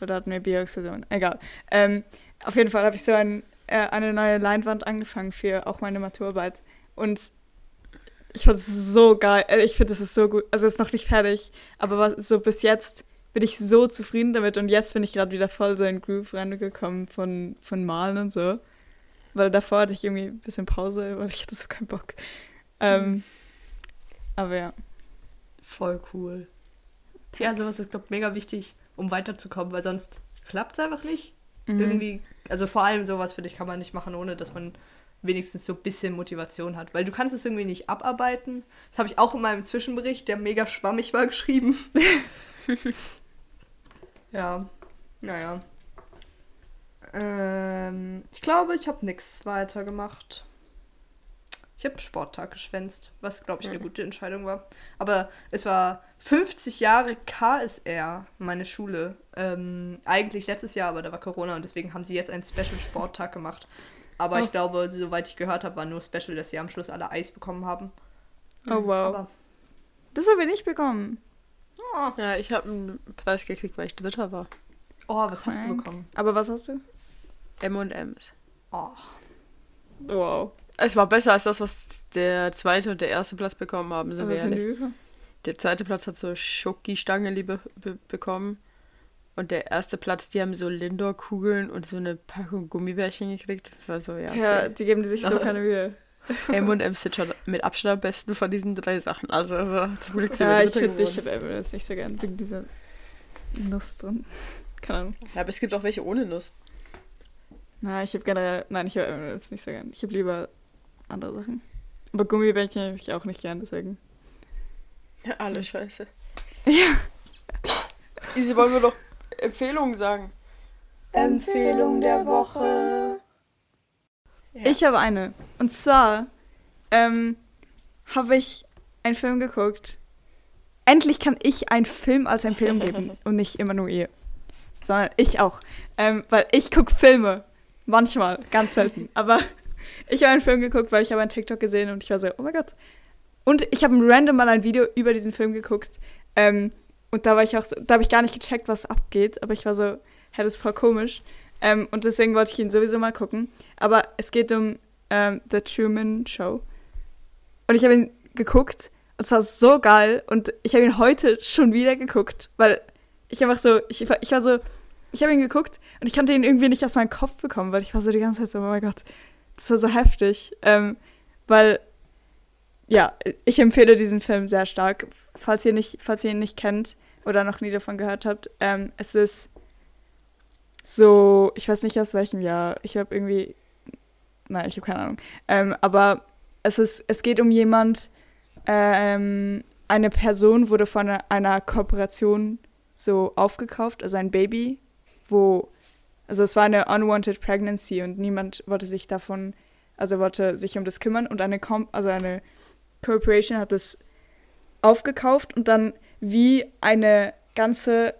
B: Oder hatten wir Bioexkursion, egal. Ähm, auf jeden Fall habe ich so ein, äh, eine neue Leinwand angefangen für auch meine Maturarbeit. Und ich fand es so geil. Äh, Ich finde, es ist so gut. Also es ist noch nicht fertig, aber was, so bis jetzt bin ich so zufrieden damit und jetzt bin ich gerade wieder voll so in Groove reingekommen von, von Malen und so. Weil davor hatte ich irgendwie ein bisschen Pause, weil ich hatte so keinen Bock. Ähm, aber ja.
A: Voll cool. Ja, sowas ist, glaube ich, mega wichtig, um weiterzukommen, weil sonst klappt es einfach nicht.
B: Mhm.
A: Irgendwie, also vor allem sowas, finde ich, kann man nicht machen, ohne dass man wenigstens so ein bisschen Motivation hat. Weil du kannst es irgendwie nicht abarbeiten. Das habe ich auch in meinem Zwischenbericht, der mega schwammig war, geschrieben. ja, naja. Ähm, ich glaube, ich habe nichts weiter gemacht. Habe Sporttag geschwänzt, was, glaube ich, eine gute Entscheidung war. Aber es war 50 Jahre KSR, meine Schule. Ähm, eigentlich letztes Jahr, aber da war Corona und deswegen haben sie jetzt einen Special-Sporttag gemacht. Aber
B: Oh.
A: ich glaube, soweit ich gehört habe, war nur Special, dass sie am Schluss alle Eis bekommen haben.
B: Oh wow.
A: Aber
B: das haben wir nicht bekommen.
A: oh,
C: Ja, ich habe einen Preis gekriegt, weil ich Dritter war.
A: oh was hast du bekommen?
B: Aber was hast du?
C: M&M's.
A: Oh,
B: Wow.
C: Es war besser als das, was der zweite und der erste Platz bekommen haben, sind
B: Aber
C: wir ehrlich. Der zweite Platz hat so Schoki-Stange be be bekommen. Und der erste Platz, die haben so Lindor-Kugeln und so eine Packung Gummibärchen gekriegt. War so, ja.
B: Ja,
C: Okay.
B: die geben sich so keine Mühe.
C: M&M's sind schon mit Abstand am besten von diesen drei Sachen. Also, also zum Glück sind
B: Ja,
C: wir
B: ich finde, ich
C: geworden.
B: habe das nicht so gern, wegen dieser Nuss drin. Keine Ahnung.
C: Ja, aber es gibt auch welche ohne Nuss.
B: Na, ich habe generell, nein, ich habe das nicht so gern. Ich habe lieber andere Sachen. Aber Gummibärchen habe ich auch nicht gern, deswegen.
C: Ja, alles scheiße.
B: Ja.
C: Easy, wollen wir doch Empfehlungen sagen?
E: Empfehlung der Woche.
C: Ja.
B: Ich habe eine. Und zwar ähm, habe ich einen Film geguckt. Endlich kann ich einen Film als Empfehlung geben und nicht immer nur ihr. Sondern ich auch. Ähm, weil ich gucke Filme. Manchmal, ganz selten. Aber ich habe einen Film geguckt, weil ich habe einen TikTok gesehen und ich war so, oh mein Gott. Und ich habe random mal ein Video über diesen Film geguckt. Ähm, und da war ich auch so, da habe ich gar nicht gecheckt, was abgeht. Aber ich war so, hä, das ist voll komisch. Ähm, und deswegen wollte ich ihn sowieso mal gucken. Aber es geht um ähm, The Truman Show. Und ich habe ihn geguckt und es war so geil. Und ich habe ihn heute schon wieder geguckt, weil ich einfach so, ich, ich war so, ich habe ihn geguckt und ich konnte ihn irgendwie nicht aus meinem Kopf bekommen, weil ich war so die ganze Zeit so, oh mein Gott, das war so heftig. Ähm, weil, ja, ich empfehle diesen Film sehr stark. Falls ihr, nicht, falls ihr ihn nicht kennt oder noch nie davon gehört habt, ähm, es ist so, ich weiß nicht aus welchem Jahr. Ich habe irgendwie, nein, ich habe keine Ahnung. Ähm, aber es ist, es geht um jemand, ähm, eine Person wurde von einer, einer Kooperation so aufgekauft, also ein Baby, wo, also es war eine unwanted pregnancy und niemand wollte sich davon, also wollte sich um das kümmern. Und eine, Com also eine Corporation hat das aufgekauft und dann wie eine ganze,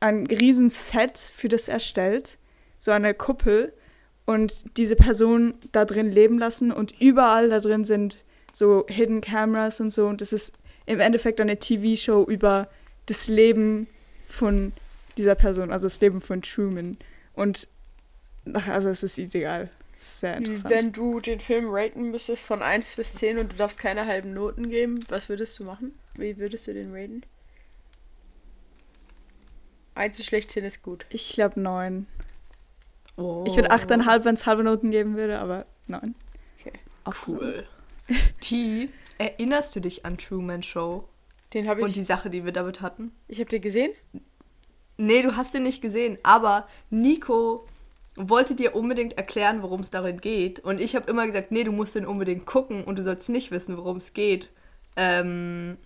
B: ein riesen Set für das erstellt, so eine Kuppel und diese Person da drin leben lassen. Und überall da drin sind so Hidden Cameras und so. Und das ist im Endeffekt eine TV-Show über das Leben von dieser Person, also das Leben von Truman und ach, also es ist easy geil. Es ist sehr interessant.
C: Wenn du den Film raten müsstest von 1 bis 10 und du darfst keine halben Noten geben, was würdest du machen? Wie würdest du den raten? 1 ist schlecht, 10 ist gut.
B: ich glaube neun.
A: oh.
B: Ich würde 8,5, wenn es halbe Noten geben würde, aber neun.
C: Okay.
B: Auf
A: Cool. T, erinnerst du dich an Truman Show
C: Den habe
A: und
C: ich.
A: die Sache, die wir damit hatten?
C: Ich habe den gesehen.
A: Nee, du hast den nicht gesehen, aber Nico wollte dir unbedingt erklären, worum es darin geht. Und ich habe immer gesagt, nee, du musst den unbedingt gucken und du sollst nicht wissen, worum es geht. Ähm,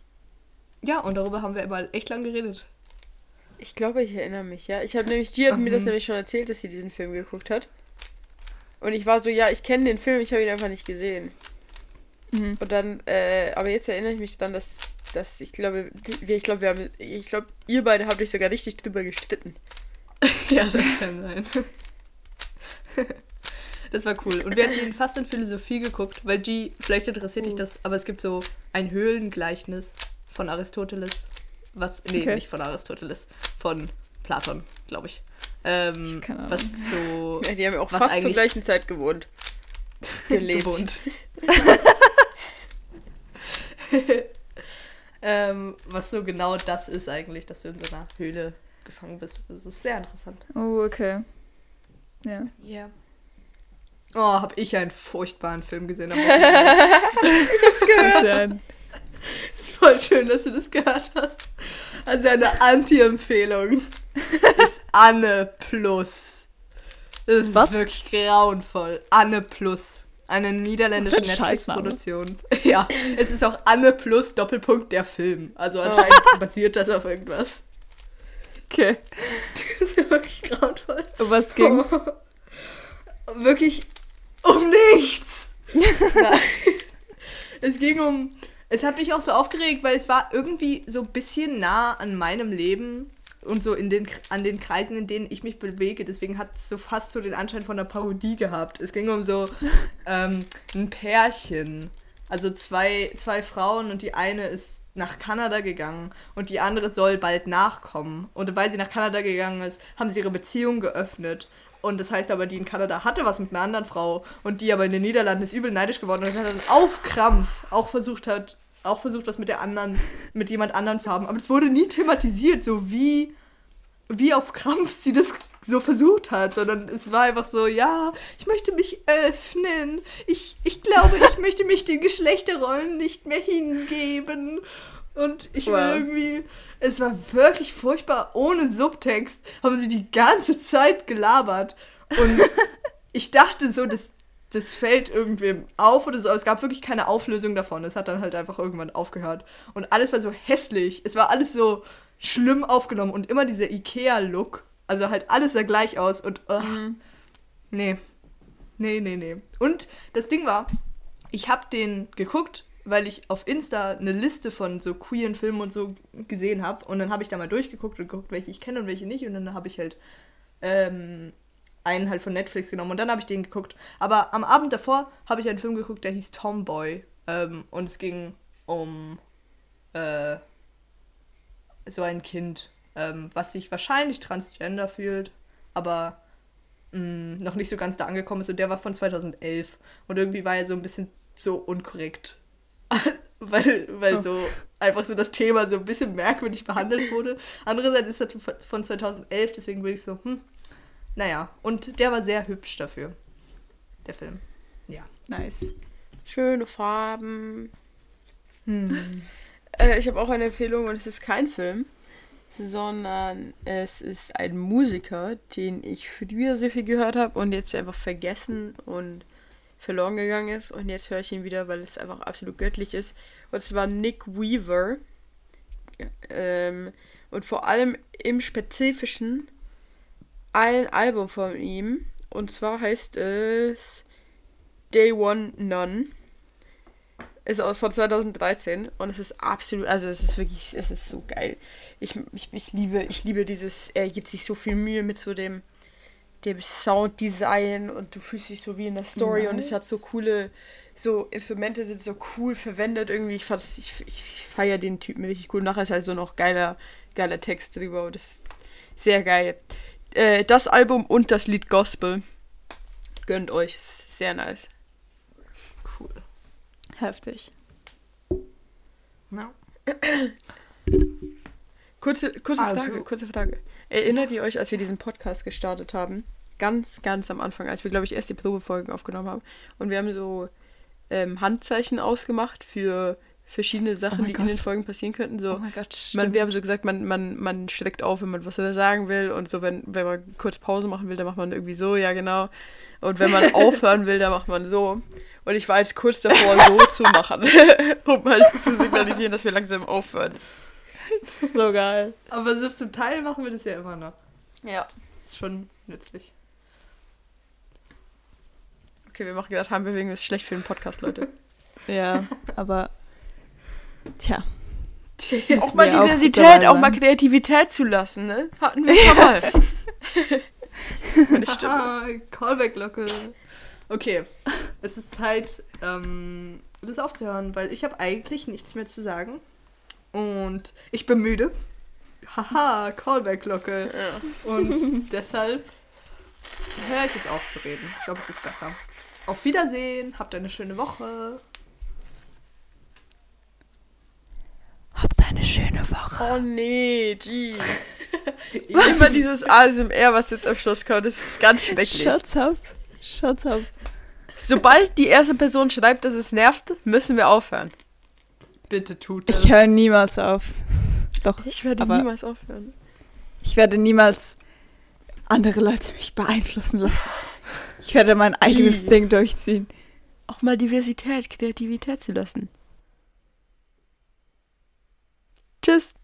A: ja, und darüber haben wir immer echt lang geredet.
C: Ich glaube, ich erinnere mich, ja. Ich habe nämlich, G hat mir das
A: Mhm.
C: nämlich schon erzählt, dass sie diesen Film geguckt hat. Und ich war so, ja, ich kenne den Film, ich habe ihn einfach nicht gesehen.
B: Mhm.
C: Und dann, äh, aber jetzt erinnere ich mich dann, dass, dass ich glaube, wir, ich glaube, wir haben, ich glaube, ihr beide habt euch sogar richtig drüber gestritten.
A: Ja, das kann sein. Das war cool. Und wir hatten ihn fast in Philosophie geguckt, weil G, vielleicht interessiert dich das, aber es gibt so ein Höhlengleichnis von Aristoteles. Was, nee,
B: Okay.
A: nicht von Aristoteles, von Platon, glaube ich. Ähm,
B: Ahnung.
A: was so
C: Ja, die haben ja auch fast zur gleichen Zeit gewohnt. Gelebt.
A: gewohnt. ähm, was so genau das ist eigentlich, dass du in so einer Höhle gefangen bist. Das ist sehr interessant.
B: Oh, okay. Ja.
A: Ja. Oh, hab ich einen furchtbaren Film gesehen.
B: ist ja ein
A: Es ist voll schön, dass du das gehört hast. Also eine Anti-Empfehlung ist Anne Plus. Das ist
B: Was?
A: wirklich grauenvoll. Anne Plus. Eine niederländische. Netflix-Produktion. Ja, es ist auch Anne Plus Doppelpunkt der Film. Also anscheinend basiert das auf irgendwas.
B: Okay.
A: Das ist wirklich grauenvoll.
B: Um was ging's?
A: Wirklich um nichts. Es ging um. Es hat mich auch so aufgeregt, weil es war irgendwie so ein bisschen nah an meinem Leben und so in den, an den Kreisen, in denen ich mich bewege. Deswegen hat es so fast so den Anschein von einer Parodie gehabt. Es ging um so ähm, ein Pärchen. Also zwei, zwei Frauen und die eine ist nach Kanada gegangen und die andere soll bald nachkommen. Und weil sie nach Kanada gegangen ist, haben sie ihre Beziehung geöffnet. Und das heißt aber, die in Kanada hatte was mit einer anderen Frau und die aber in den Niederlanden ist übel neidisch geworden und hat dann auf Krampf auch versucht hat, auch versucht, was mit der anderen, mit jemand anderem zu haben. Aber es wurde nie thematisiert, so wie, wie auf Krampf sie das so versucht hat, sondern es war einfach so, ja, ich möchte mich öffnen. Ich, ich glaube, ich möchte mich den Geschlechterrollen nicht mehr hingeben. Und ich will
C: Wow.
A: irgendwie. Es war wirklich furchtbar. Ohne Subtext haben sie die ganze Zeit gelabert. Und ich dachte so, das, das fällt irgendwem auf oder so. Aber es gab wirklich keine Auflösung davon. Es hat dann halt einfach irgendwann aufgehört. Und alles war so hässlich. Es war alles so schlimm aufgenommen. Und immer dieser Ikea-Look. Also halt alles sah gleich aus. Und ugh, nee. Nee, nee, nee. Und das Ding war, ich habe den geguckt, weil ich auf Insta eine Liste von so queeren Filmen und so gesehen habe. Und dann habe ich da mal durchgeguckt und geguckt, welche ich kenne und welche nicht. Und dann habe ich halt ähm, einen halt von Netflix genommen und dann habe ich den geguckt. Aber am Abend davor habe ich einen Film geguckt, der hieß Tomboy. Ähm, und es ging um äh, so ein Kind, ähm, was sich wahrscheinlich transgender fühlt, aber mh, noch nicht so ganz da angekommen ist. Und der war von 2011. Und irgendwie war er so ein bisschen so unkorrekt. weil weil
B: Oh.
A: so einfach so das Thema so ein bisschen merkwürdig behandelt wurde. Andererseits ist er von 2011, deswegen bin ich so, hm, naja. Und der war sehr hübsch dafür, der Film. Ja.
B: Nice.
C: Schöne Farben.
A: Hm.
C: Äh, ich habe auch eine Empfehlung und es ist kein Film, sondern es ist ein Musiker, den ich früher sehr viel gehört habe und jetzt einfach vergessen und verloren gegangen ist. Und jetzt höre ich ihn wieder, weil es einfach absolut göttlich ist. Und zwar Nick Weaver. Ähm, und vor allem im Spezifischen ein Album von ihm. Und zwar heißt es Day One None. Ist aus von 2013 und es ist absolut, also es ist wirklich, es ist so geil. Ich, ich, ich liebe, ich liebe dieses, er gibt sich so viel Mühe mit so dem, dem Sounddesign und du fühlst dich so wie in der Story und es hat so coole, so Instrumente sind so cool verwendet irgendwie. Ich ich, ich feiere den Typen richtig cool. Nachher ist halt so noch geiler, geiler Text drüber und das ist sehr geil. Äh, das Album und das Lied Gospel. Gönnt euch, ist sehr nice.
B: Heftig.
A: Ja.
C: Kurze, kurze
A: Also-
C: Frage, kurze Frage. Erinnert ihr euch, als wir diesen Podcast gestartet haben? Ganz, ganz am Anfang, als wir, glaube ich, erst die Probefolgen aufgenommen haben. Und wir haben so ähm, Handzeichen ausgemacht für verschiedene Sachen,
B: mein
C: die in
B: Gott.
C: den Folgen passieren könnten. So,
B: Oh mein Gott,
C: man, wir haben so gesagt, man, man, man streckt auf, wenn man was sagen will. Und so, wenn, wenn man kurz Pause machen will, dann macht man irgendwie so, ja genau. Und wenn man aufhören will, dann macht man so. Und ich war jetzt kurz davor, so zu machen, um halt zu signalisieren, dass wir langsam aufhören.
B: so geil.
A: Aber so zum Teil machen wir das ja immer noch.
C: Ja.
A: Ist schon nützlich.
C: Okay, wir machen gerade Handbewegung, ist schlecht für den Podcast, Leute.
B: Ja, aber. Tja.
C: auch mal Diversität,
B: dabei
C: auch mal. Kreativität zu lassen, ne? Hatten wir schon mal. Meine Stimme.
A: Ah, Callback-Glocke. Okay, es ist Zeit, ähm, das aufzuhören, weil ich habe eigentlich nichts mehr zu sagen. Und ich bin müde. Haha, Callback-Glocke. Und deshalb höre ich jetzt auf zu reden. Ich glaube, es ist besser. Auf Wiedersehen, habt eine schöne Woche.
B: Habt eine Woche.
C: Oh nee, gee. Immer dieses ASMR, was jetzt am Schluss kommt, das ist ganz schrecklich.
B: Shut up. Shut up.
C: Sobald die erste Person schreibt, dass es nervt, müssen wir aufhören.
A: Bitte tut es.
B: Ich höre niemals auf. Doch,
C: Ich werde niemals aufhören.
B: ich werde niemals andere Leute mich beeinflussen lassen. Ich werde mein eigenes. Ding durchziehen.
C: Auch mal Diversität, Kreativität zu lassen. just